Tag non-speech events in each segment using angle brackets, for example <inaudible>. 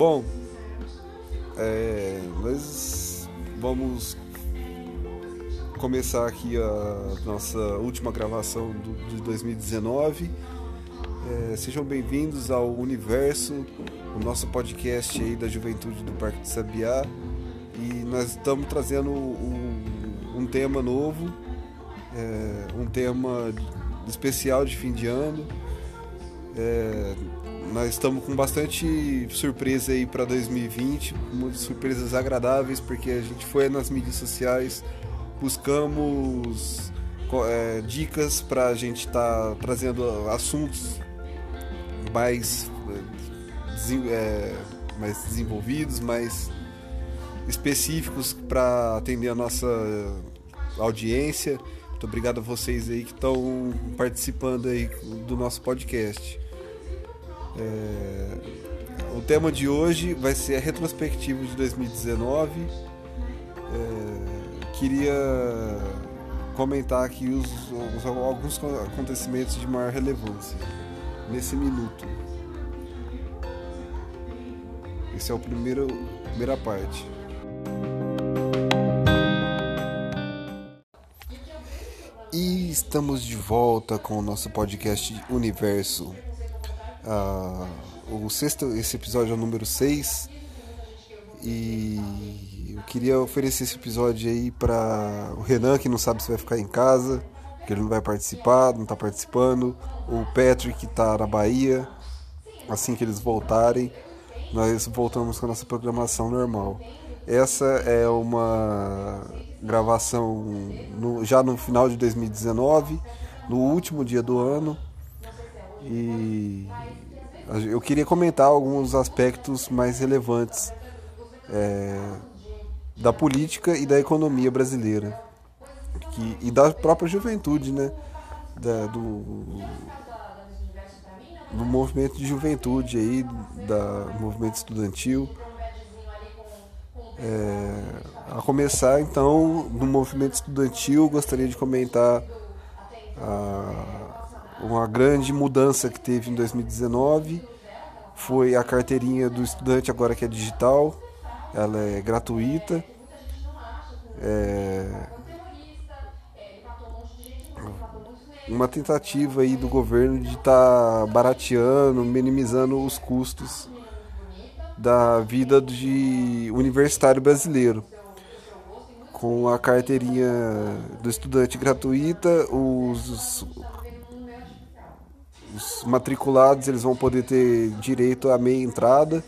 Bom, é, nós vamos começar aqui a nossa última gravação do, de 2019. É, sejam bem-vindos ao Universo, o nosso podcast aí da juventude do Parque de Sabiá. E nós estamos trazendo um, um tema novo, é, um tema especial de fim de ano. É, nós estamos com bastante surpresa aí para 2020, muitas surpresas agradáveis, porque a gente foi nas mídias sociais, buscamos é, dicas para a gente estar tá trazendo assuntos mais, é, mais desenvolvidos, mais específicos para atender a nossa audiência. Muito obrigado a vocês aí que estão participando aí do nosso podcast. É... O tema de hoje vai ser a retrospectiva de 2019. É... Queria comentar aqui os, os, alguns acontecimentos de maior relevância nesse minuto. Esse é o primeiro primeira parte. E estamos de volta com o nosso podcast Universo. Ah, o sexto, esse episódio é o número 6 e eu queria oferecer esse episódio aí para o Renan que não sabe se vai ficar em casa, que ele não vai participar, não está participando, o Patrick que está na Bahia, assim que eles voltarem, nós voltamos com a nossa programação normal. Essa é uma gravação no, já no final de 2019, no último dia do ano. E eu queria comentar alguns aspectos mais relevantes é, da política e da economia brasileira que, e da própria juventude, né? Da, do, do movimento de juventude aí, da movimento estudantil. É, a começar então no movimento estudantil, gostaria de comentar a, uma grande mudança que teve em 2019 foi a carteirinha do estudante agora que é digital, ela é gratuita. É uma tentativa aí do governo de estar tá barateando, minimizando os custos da vida de universitário brasileiro. Com a carteirinha do estudante gratuita, os os matriculados eles vão poder ter direito à meia entrada,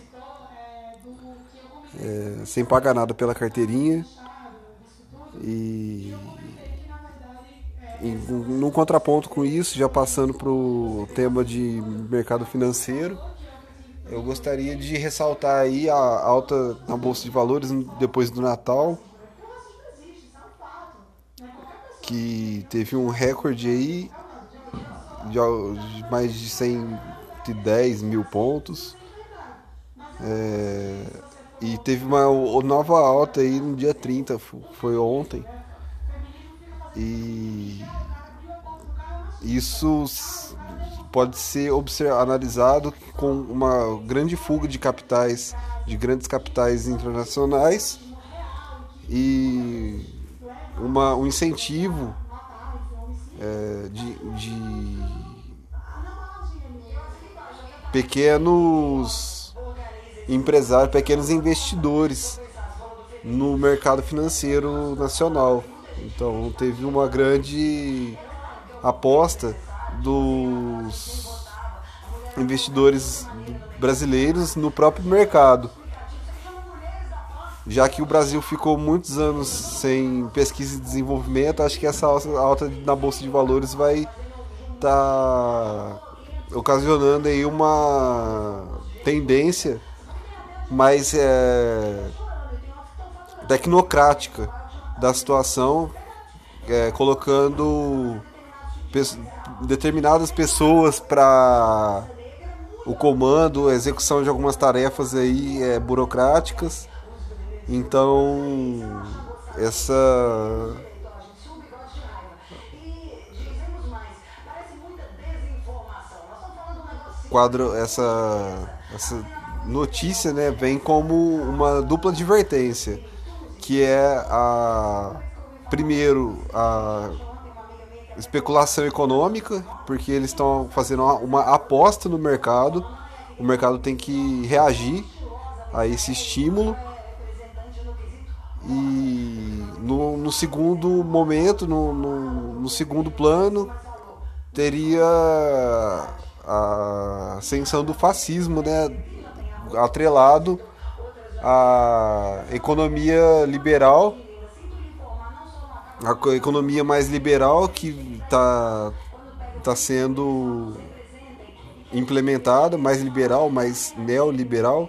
é, sem pagar nada pela carteirinha. E, e no contraponto com isso, já passando para o tema de mercado financeiro, eu gostaria de ressaltar aí a alta na Bolsa de Valores depois do Natal, que teve um recorde aí de mais de 110 mil pontos. É, e teve uma nova alta aí no dia 30, foi ontem. E isso pode ser analisado com uma grande fuga de capitais, de grandes capitais internacionais e uma, um incentivo é, de, de pequenos empresários, pequenos investidores no mercado financeiro nacional. Então teve uma grande aposta dos investidores brasileiros no próprio mercado já que o Brasil ficou muitos anos sem pesquisa e desenvolvimento, acho que essa alta na bolsa de valores vai estar tá ocasionando aí uma tendência mais é, tecnocrática da situação, é, colocando determinadas pessoas para o comando, a execução de algumas tarefas aí é, burocráticas então, essa quadro essa essa notícia né, vem como uma dupla advertência, que é a primeiro a especulação econômica, porque eles estão fazendo uma, uma aposta no mercado, o mercado tem que reagir a esse estímulo. E no, no segundo momento, no, no, no segundo plano, teria a ascensão do fascismo, né, atrelado à economia liberal, a economia mais liberal que está tá sendo implementada, mais liberal, mais neoliberal,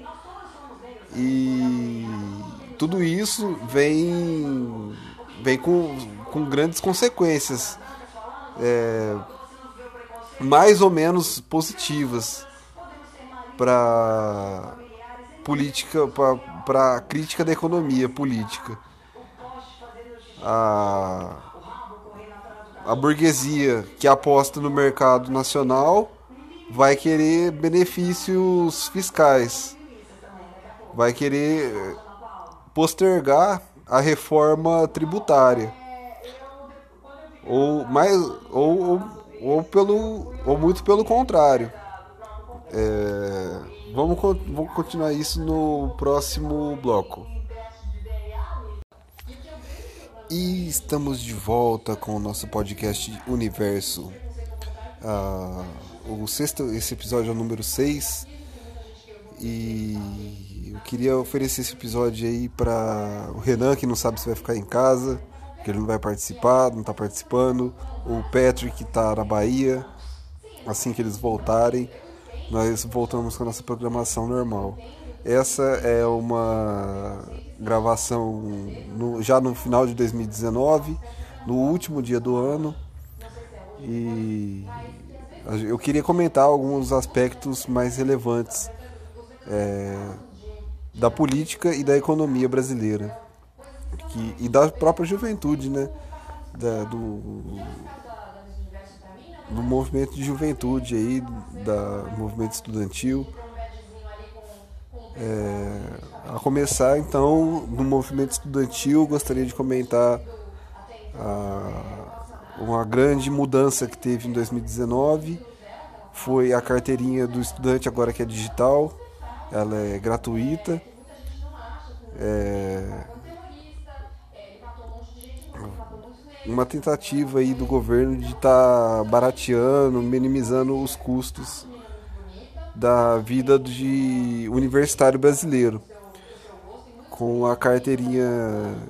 e tudo isso vem, vem com, com grandes consequências. É, mais ou menos positivas para política, para crítica da economia política. A, a burguesia que aposta no mercado nacional vai querer benefícios fiscais, vai querer postergar a reforma tributária ou mais ou, ou ou pelo ou muito pelo contrário. É, vamos, vamos continuar isso no próximo bloco. E estamos de volta com o nosso podcast Universo. Ah, o sexto, esse episódio é o número 6. E eu queria oferecer esse episódio aí para o Renan, que não sabe se vai ficar em casa que ele não vai participar, não está participando. O Patrick está na Bahia. Assim que eles voltarem, nós voltamos com a nossa programação normal. Essa é uma gravação no, já no final de 2019, no último dia do ano. E eu queria comentar alguns aspectos mais relevantes é, da política e da economia brasileira que, e da própria juventude, né? Da, do, do movimento de juventude aí, da movimento estudantil. É, a começar então no movimento estudantil, gostaria de comentar a, uma grande mudança que teve em 2019 foi a carteirinha do estudante agora que é digital, ela é gratuita. É, uma tentativa aí do governo de estar tá barateando, minimizando os custos da vida de universitário brasileiro. Com a carteirinha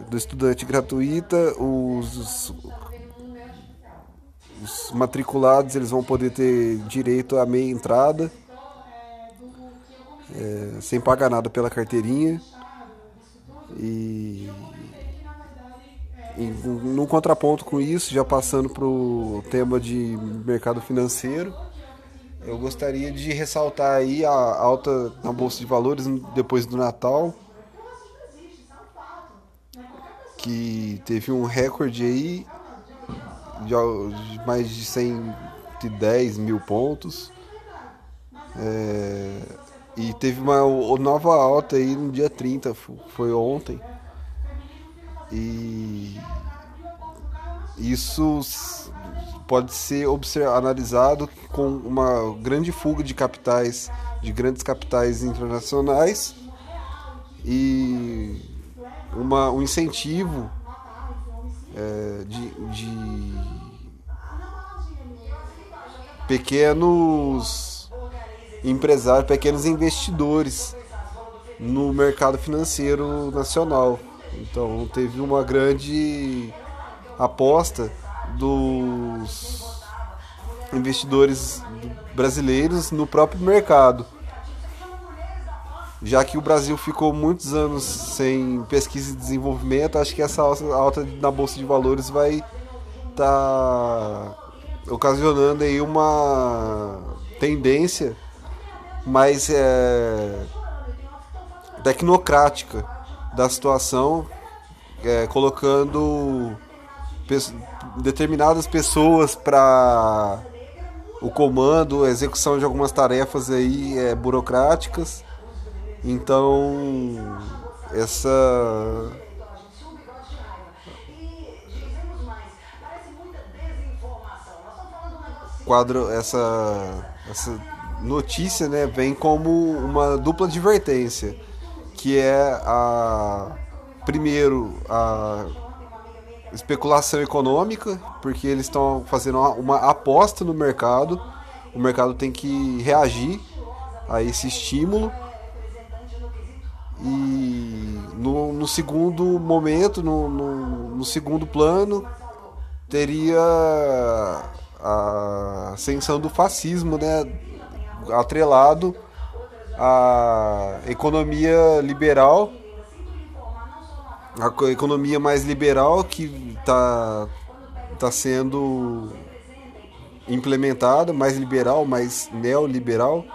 do estudante gratuita, os, os matriculados eles vão poder ter direito à meia entrada, é, sem pagar nada pela carteirinha. E em, num contraponto com isso, já passando para o tema de mercado financeiro, eu gostaria de ressaltar aí a alta na Bolsa de Valores depois do Natal, que teve um recorde aí de mais de 110 mil pontos. É, e teve uma nova alta aí no dia 30, foi ontem. E isso pode ser analisado com uma grande fuga de capitais, de grandes capitais internacionais e uma, um incentivo é, de, de pequenos empresários, pequenos investidores no mercado financeiro nacional. Então teve uma grande aposta dos investidores brasileiros no próprio mercado. Já que o Brasil ficou muitos anos sem pesquisa e desenvolvimento, acho que essa alta na bolsa de valores vai estar tá ocasionando aí uma tendência mais é, tecnocrática da situação, é, colocando pe determinadas pessoas para o comando, a execução de algumas tarefas aí é, burocráticas. Então, essa quadro essa essa notícia, né, vem como uma dupla advertência, que é a primeiro a especulação econômica, porque eles estão fazendo uma, uma aposta no mercado, o mercado tem que reagir a esse estímulo e no, no segundo momento, no, no, no, segundo plano, teria a ascensão do fascismo, né? Atrelado à economia liberal, a economia mais liberal que está tá sendo implementada, mais liberal, mais neoliberal.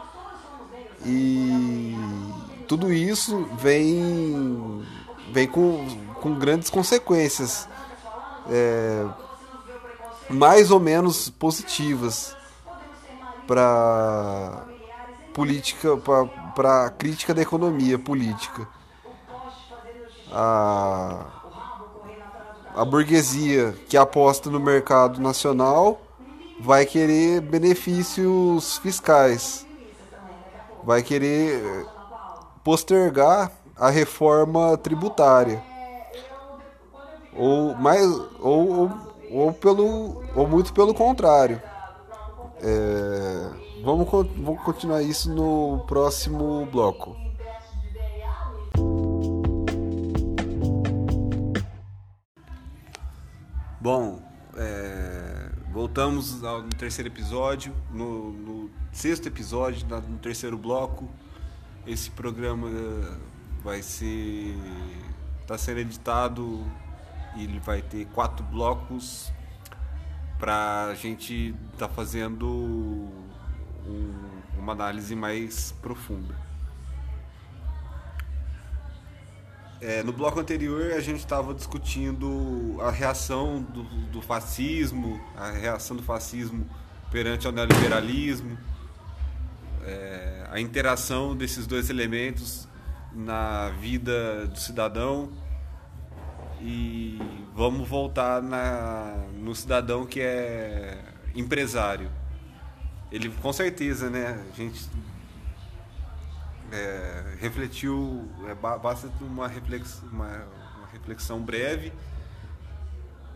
E tudo isso vem, vem com, com grandes consequências, é, mais ou menos positivas para política, para crítica da economia política. A, a burguesia que aposta no mercado nacional vai querer benefícios fiscais, vai querer postergar a reforma tributária. Ou mais ou, ou, ou pelo ou muito pelo contrário. É, vamos, vamos continuar isso no próximo bloco. Bom, é, voltamos ao, no terceiro episódio, no, no sexto episódio, no terceiro bloco. Esse programa vai ser. está sendo editado e ele vai ter quatro blocos para a gente estar tá fazendo um, uma análise mais profunda. É, no bloco anterior a gente estava discutindo a reação do, do fascismo, a reação do fascismo perante ao neoliberalismo é, a interação desses dois elementos na vida do cidadão e vamos voltar na, no cidadão que é empresário. Ele com certeza, né? A gente é, refletiu, é, basta uma reflexão, uma, uma reflexão breve,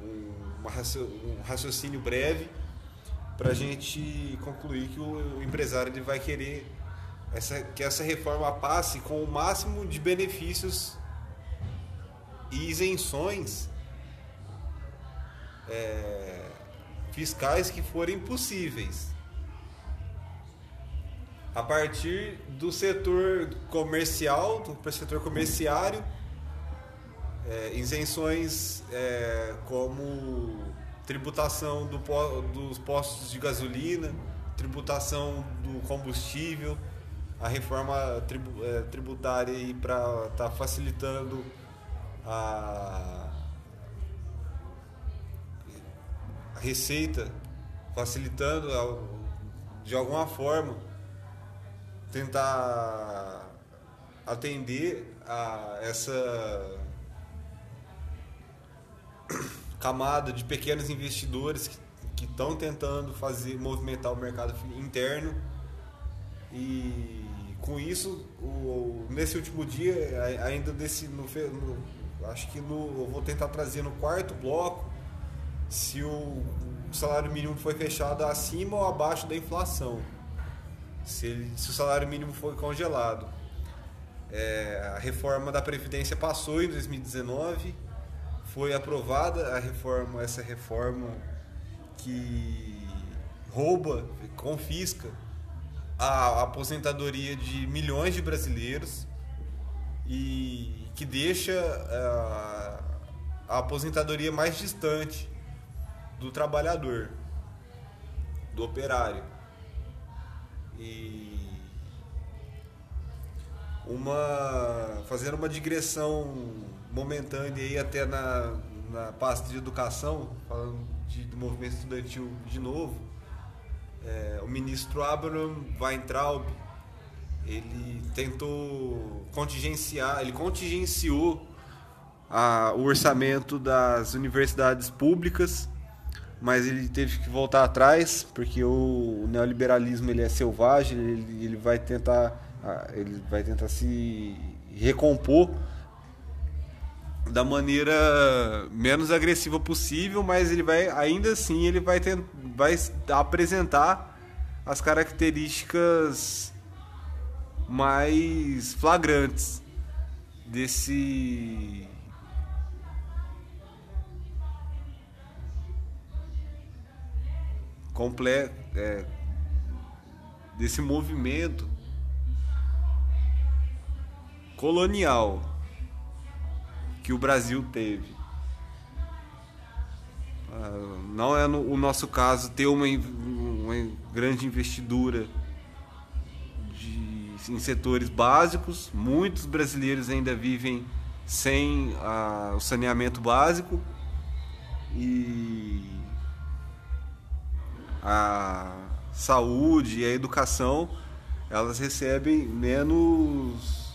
um, um raciocínio breve para a gente concluir que o empresário ele vai querer essa, que essa reforma passe com o máximo de benefícios e isenções é, fiscais que forem possíveis. A partir do setor comercial, do setor comerciário, é, isenções é, como tributação do, dos postos de gasolina, tributação do combustível, a reforma é, tributária para estar tá facilitando a, receita, facilitando a, de alguma forma tentar atender a essa camada de pequenos investidores que estão tentando fazer movimentar o mercado interno. E com isso o, nesse último dia ainda desse no, no, acho que no, eu vou tentar trazer no quarto bloco se o salário mínimo foi fechado acima ou abaixo da inflação. Se, ele, se o salário mínimo foi congelado. É, a reforma da previdência passou em 2019 foi aprovada a reforma, essa reforma que rouba, confisca a aposentadoria de milhões de brasileiros e que deixa a, eh, a aposentadoria mais distante do trabalhador, do operário. E uma fazendo uma digressão momentânea aí até na, na pasta de educação, falando de, do movimento estudantil de novo, é, o ministro Abraham Weintraub ele tentou contingenciar, ele contingenciou a, o orçamento das universidades públicas, mas ele teve que voltar atrás porque o, neoliberalismo ele é selvagem, ele, ele vai tentar ele vai tentar se recompor da maneira menos agressiva possível, mas ele vai ainda assim ele vai, ter, vai apresentar as características mais flagrantes desse completo é, desse movimento colonial que o Brasil teve. Ah, não é no, o nosso caso ter uma, uma grande investidura de, em setores básicos. Muitos brasileiros ainda vivem sem ah, o saneamento básico e a saúde e a educação elas recebem menos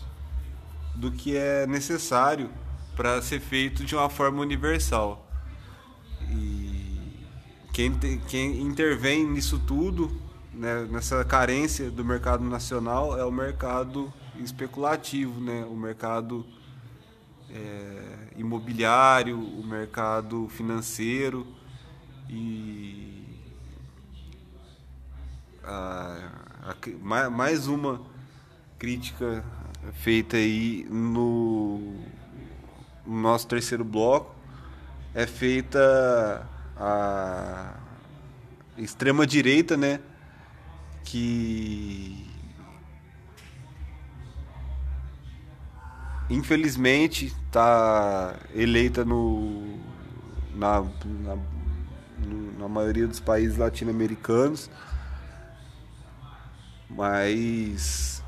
do que é necessário para ser feito de uma forma universal. E quem, quem intervém nisso tudo, né, nessa carência do mercado nacional, é o mercado especulativo, né, o mercado é, imobiliário, o mercado financeiro e a, a, mais uma crítica feita aí no no nosso terceiro bloco é feita a extrema direita, né? Que infelizmente está eleita no na, na, na maioria dos países latino-americanos, mas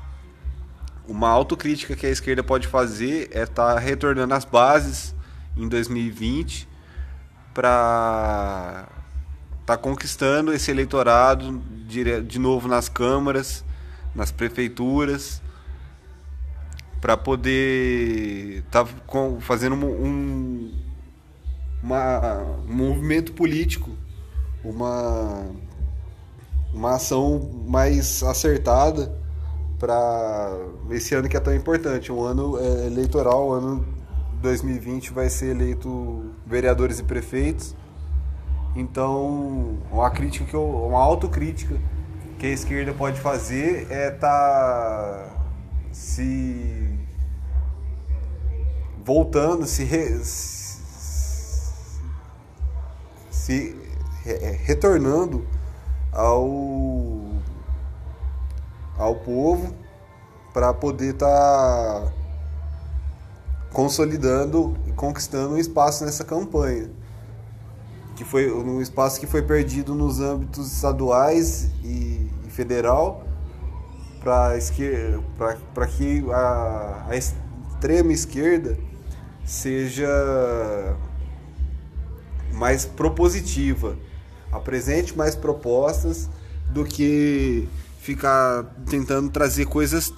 uma autocrítica que a esquerda pode fazer é estar tá retornando às bases em 2020 para estar tá conquistando esse eleitorado de, novo nas câmaras, nas prefeituras, para poder estar tá fazendo um, uma, um movimento político, uma, uma ação mais acertada para esse ano que é tão importante, um ano é, eleitoral, o ano 2020 vai ser eleito vereadores e prefeitos. Então, uma crítica que eu, uma autocrítica que a esquerda pode fazer é tá se voltando, se, re, se re, retornando ao ao povo para poder estar tá consolidando e conquistando um espaço nessa campanha. Que foi um espaço que foi perdido nos âmbitos estaduais e, e federal para que a, a extrema esquerda seja mais propositiva, apresente mais propostas do que ficar tentando trazer coisas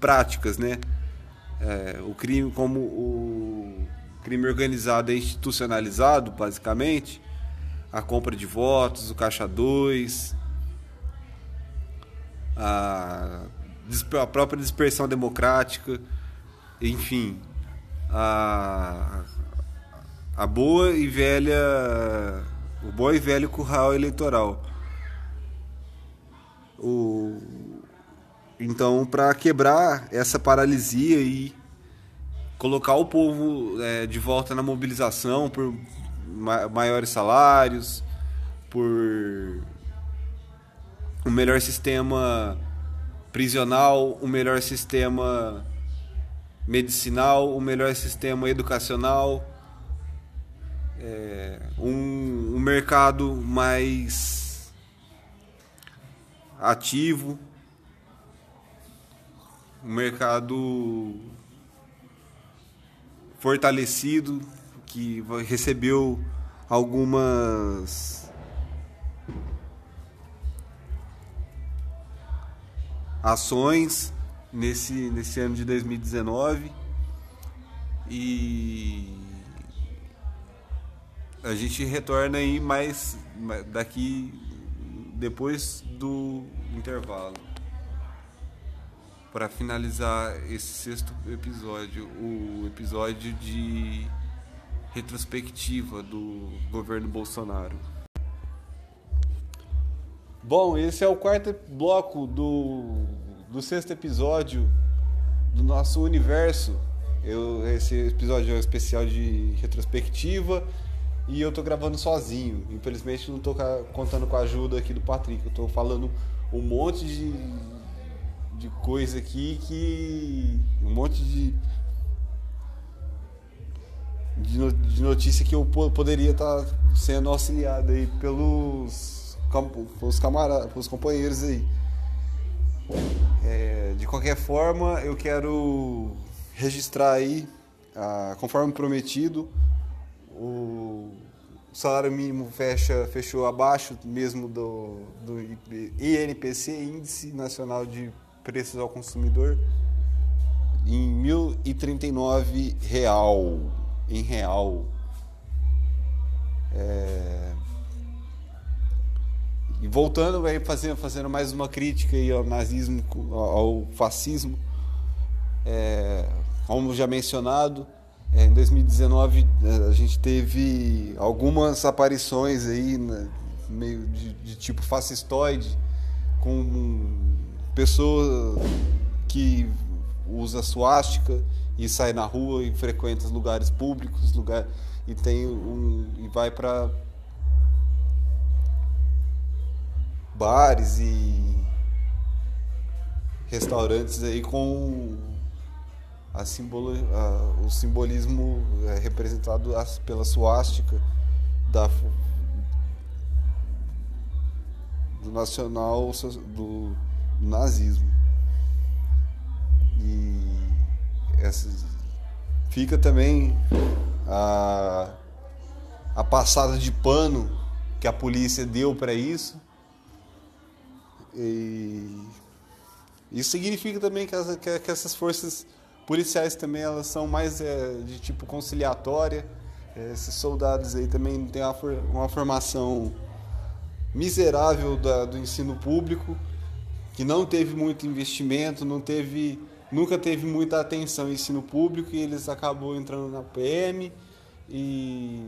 práticas, né? É, o crime, como o crime organizado é institucionalizado, basicamente, a compra de votos, o caixa 2, a, a própria dispersão democrática, enfim, a, a boa e velha, o bom e velho curral eleitoral. O... Então, para quebrar essa paralisia e colocar o povo é, de volta na mobilização por ma maiores salários, por um melhor sistema prisional, um melhor sistema medicinal, um melhor sistema educacional, é, um, um mercado mais ativo, um mercado fortalecido que recebeu algumas ações nesse, nesse ano de 2019 e a gente retorna aí mais daqui depois do intervalo para finalizar esse sexto episódio, o episódio de retrospectiva do governo Bolsonaro. Bom, esse é o quarto bloco do, do sexto episódio do nosso universo. Eu, esse episódio é um especial de retrospectiva e eu tô gravando sozinho. Infelizmente não tô contando com a ajuda aqui do Patrick. Eu tô falando um monte de, de coisa aqui que. um monte de. de notícia que eu poderia estar tá sendo auxiliado aí pelos, pelos camaradas, pelos companheiros aí. É, de qualquer forma, eu quero registrar aí, ah, conforme prometido, o salário mínimo fecha, fechou abaixo mesmo do, do INPC, Índice Nacional de Preços ao Consumidor, em R$ 1.039 real, em real. É... E voltando, vai fazendo, fazendo mais uma crítica aí ao nazismo, ao fascismo, é... como já mencionado, em 2019 é, a gente teve algumas aparições aí, né, meio de, de, tipo fascistoide, com pessoa que usa suástica e sai na rua e frequenta lugares públicos, lugar e tem um e vai para bares e restaurantes aí com a simbolo, a, o simbolismo é representado pela suástica da, do nacional do nazismo. E essa, fica também a, a passada de pano que a polícia deu para isso. E isso significa também que, as, que, que essas forças policiais também elas são mais é, de tipo conciliatória. É, esses soldados aí também têm uma, uma formação miserável da, do ensino público, que não teve muito investimento, não teve, nunca teve muita atenção ensino público e eles acabam entrando na PM e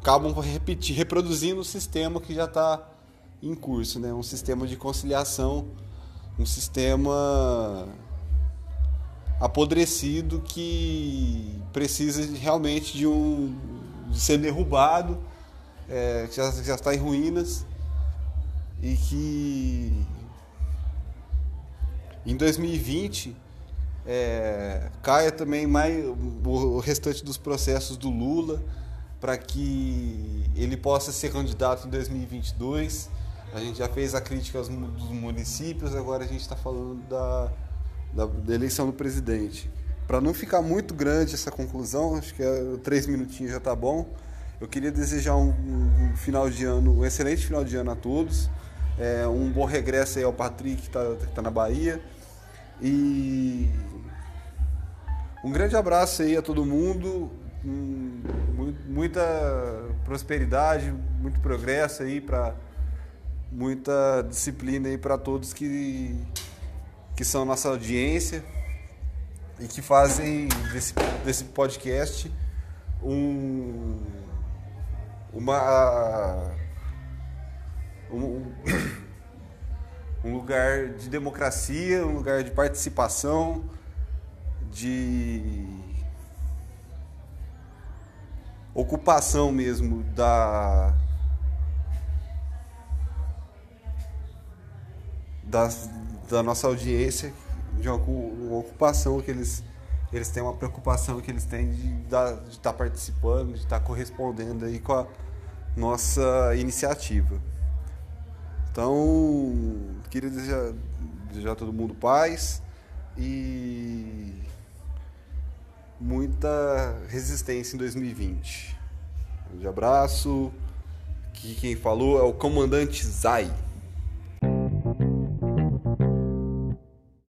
acabam repetir, reproduzindo o sistema que já está em curso, né? um sistema de conciliação, um sistema apodrecido que precisa realmente de um de ser derrubado, é, que já, já está em ruínas e que em 2020 é, caia também mais o restante dos processos do Lula para que ele possa ser candidato em 2022. A gente já fez a crítica dos municípios, agora a gente está falando da, da, da eleição do presidente. Para não ficar muito grande essa conclusão, acho que é, três minutinhos já está bom. Eu queria desejar um, um, final de ano, um excelente final de ano a todos. É, um bom regresso aí ao Patrick que está tá na Bahia. E um grande abraço aí a todo mundo. Um, muita prosperidade, muito progresso aí para muita disciplina aí para todos que que são nossa audiência e que fazem desse, desse podcast um uma um, um <coughs> lugar de democracia, um lugar de participação, de ocupação mesmo da das da nossa audiência, de uma, uma, ocupação que eles, eles têm, uma preocupação que eles têm de estar tá participando, de estar tá correspondendo aí com a nossa iniciativa. Então, queria desejar, desejar a todo mundo paz e muita resistência em 2020. Um grande abraço. Aqui quem falou é o comandante Zai.